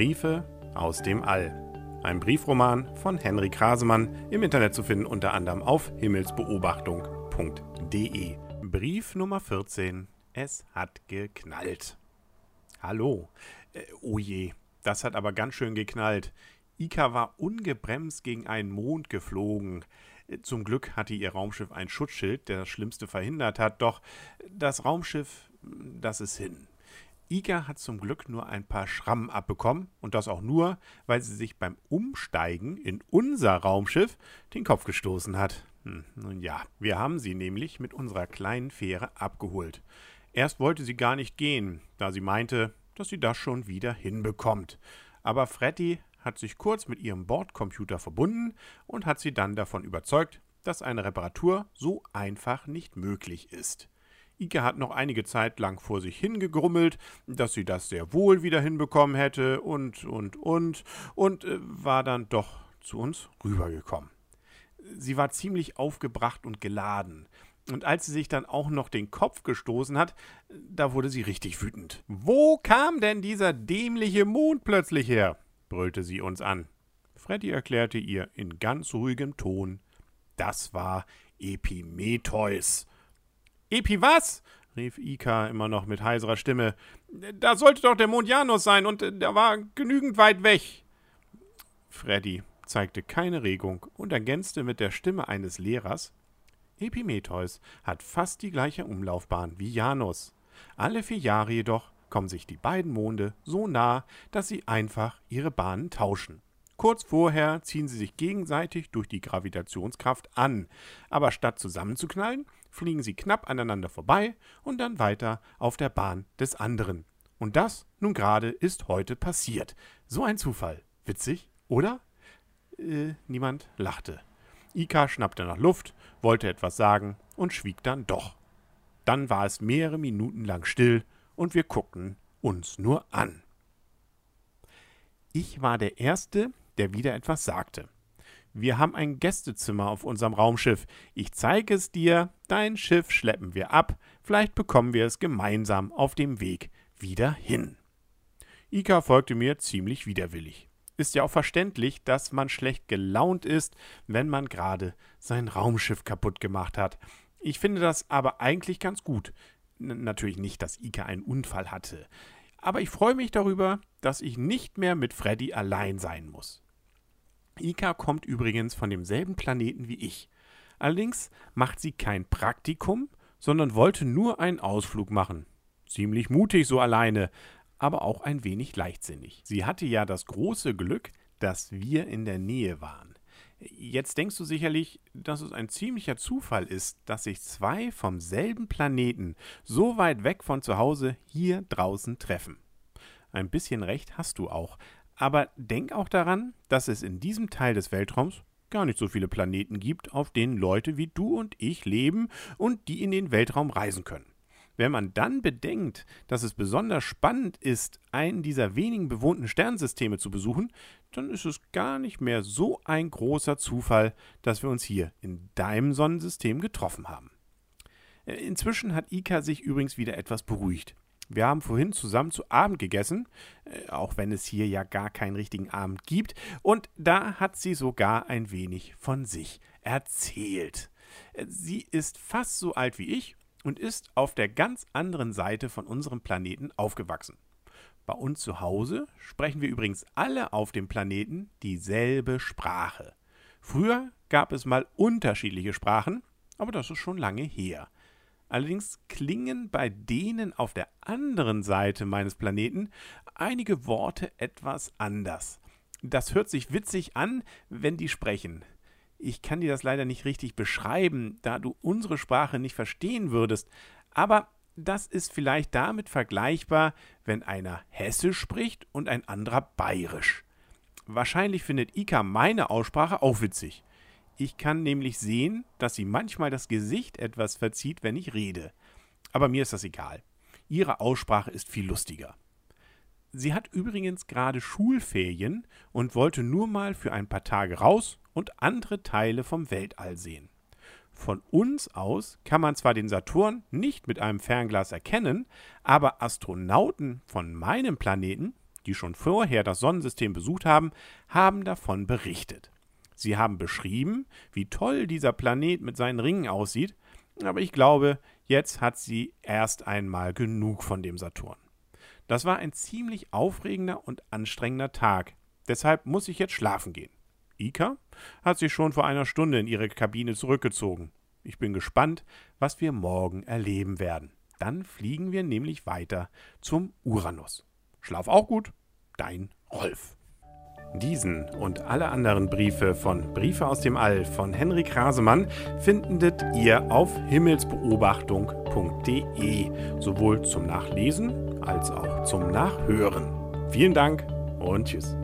Briefe aus dem All. Ein Briefroman von Henry Krasemann, im Internet zu finden unter anderem auf himmelsbeobachtung.de. Brief Nummer 14. Es hat geknallt. Hallo. Äh, oh je, das hat aber ganz schön geknallt. Ika war ungebremst gegen einen Mond geflogen. Äh, zum Glück hatte ihr Raumschiff ein Schutzschild, der das Schlimmste verhindert hat, doch das Raumschiff, das ist hin. Iga hat zum Glück nur ein paar Schrammen abbekommen und das auch nur, weil sie sich beim Umsteigen in unser Raumschiff den Kopf gestoßen hat. Hm, nun ja, wir haben sie nämlich mit unserer kleinen Fähre abgeholt. Erst wollte sie gar nicht gehen, da sie meinte, dass sie das schon wieder hinbekommt. Aber Freddy hat sich kurz mit ihrem Bordcomputer verbunden und hat sie dann davon überzeugt, dass eine Reparatur so einfach nicht möglich ist. Ike hat noch einige Zeit lang vor sich hingegrummelt, dass sie das sehr wohl wieder hinbekommen hätte und, und, und, und äh, war dann doch zu uns rübergekommen. Sie war ziemlich aufgebracht und geladen. Und als sie sich dann auch noch den Kopf gestoßen hat, da wurde sie richtig wütend. Wo kam denn dieser dämliche Mond plötzlich her? brüllte sie uns an. Freddy erklärte ihr in ganz ruhigem Ton, das war Epimetheus. Epi was? rief Ika immer noch mit heiserer Stimme. Da sollte doch der Mond Janus sein und der war genügend weit weg. Freddy zeigte keine Regung und ergänzte mit der Stimme eines Lehrers Epimetheus hat fast die gleiche Umlaufbahn wie Janus. Alle vier Jahre jedoch kommen sich die beiden Monde so nah, dass sie einfach ihre Bahnen tauschen. Kurz vorher ziehen sie sich gegenseitig durch die Gravitationskraft an, aber statt zusammenzuknallen, fliegen sie knapp aneinander vorbei und dann weiter auf der Bahn des anderen. Und das nun gerade ist heute passiert. So ein Zufall. Witzig, oder? Äh, niemand lachte. Ika schnappte nach Luft, wollte etwas sagen und schwieg dann doch. Dann war es mehrere Minuten lang still und wir guckten uns nur an. Ich war der Erste, der wieder etwas sagte. Wir haben ein Gästezimmer auf unserem Raumschiff. Ich zeige es dir. Dein Schiff schleppen wir ab. Vielleicht bekommen wir es gemeinsam auf dem Weg wieder hin. Ika folgte mir ziemlich widerwillig. Ist ja auch verständlich, dass man schlecht gelaunt ist, wenn man gerade sein Raumschiff kaputt gemacht hat. Ich finde das aber eigentlich ganz gut. N natürlich nicht, dass Ika einen Unfall hatte. Aber ich freue mich darüber, dass ich nicht mehr mit Freddy allein sein muss. Ika kommt übrigens von demselben Planeten wie ich. Allerdings macht sie kein Praktikum, sondern wollte nur einen Ausflug machen. Ziemlich mutig so alleine, aber auch ein wenig leichtsinnig. Sie hatte ja das große Glück, dass wir in der Nähe waren. Jetzt denkst du sicherlich, dass es ein ziemlicher Zufall ist, dass sich zwei vom selben Planeten so weit weg von zu Hause hier draußen treffen. Ein bisschen recht hast du auch, aber denk auch daran, dass es in diesem Teil des Weltraums gar nicht so viele Planeten gibt, auf denen Leute wie du und ich leben und die in den Weltraum reisen können. Wenn man dann bedenkt, dass es besonders spannend ist, einen dieser wenigen bewohnten Sternsysteme zu besuchen, dann ist es gar nicht mehr so ein großer Zufall, dass wir uns hier in deinem Sonnensystem getroffen haben. Äh, inzwischen hat Ika sich übrigens wieder etwas beruhigt. Wir haben vorhin zusammen zu Abend gegessen, äh, auch wenn es hier ja gar keinen richtigen Abend gibt. Und da hat sie sogar ein wenig von sich erzählt. Äh, sie ist fast so alt wie ich und ist auf der ganz anderen Seite von unserem Planeten aufgewachsen. Bei uns zu Hause sprechen wir übrigens alle auf dem Planeten dieselbe Sprache. Früher gab es mal unterschiedliche Sprachen, aber das ist schon lange her. Allerdings klingen bei denen auf der anderen Seite meines Planeten einige Worte etwas anders. Das hört sich witzig an, wenn die sprechen. Ich kann dir das leider nicht richtig beschreiben, da du unsere Sprache nicht verstehen würdest, aber das ist vielleicht damit vergleichbar, wenn einer Hessisch spricht und ein anderer Bayerisch. Wahrscheinlich findet Ika meine Aussprache auch witzig. Ich kann nämlich sehen, dass sie manchmal das Gesicht etwas verzieht, wenn ich rede. Aber mir ist das egal. Ihre Aussprache ist viel lustiger. Sie hat übrigens gerade Schulferien und wollte nur mal für ein paar Tage raus und andere Teile vom Weltall sehen. Von uns aus kann man zwar den Saturn nicht mit einem Fernglas erkennen, aber Astronauten von meinem Planeten die schon vorher das Sonnensystem besucht haben, haben davon berichtet. Sie haben beschrieben, wie toll dieser Planet mit seinen Ringen aussieht, aber ich glaube, jetzt hat sie erst einmal genug von dem Saturn. Das war ein ziemlich aufregender und anstrengender Tag, deshalb muss ich jetzt schlafen gehen. Ika hat sich schon vor einer Stunde in ihre Kabine zurückgezogen. Ich bin gespannt, was wir morgen erleben werden. Dann fliegen wir nämlich weiter zum Uranus. Schlaf auch gut, dein Rolf. Diesen und alle anderen Briefe von Briefe aus dem All von Henrik Rasemann findet ihr auf himmelsbeobachtung.de, sowohl zum Nachlesen als auch zum Nachhören. Vielen Dank und tschüss.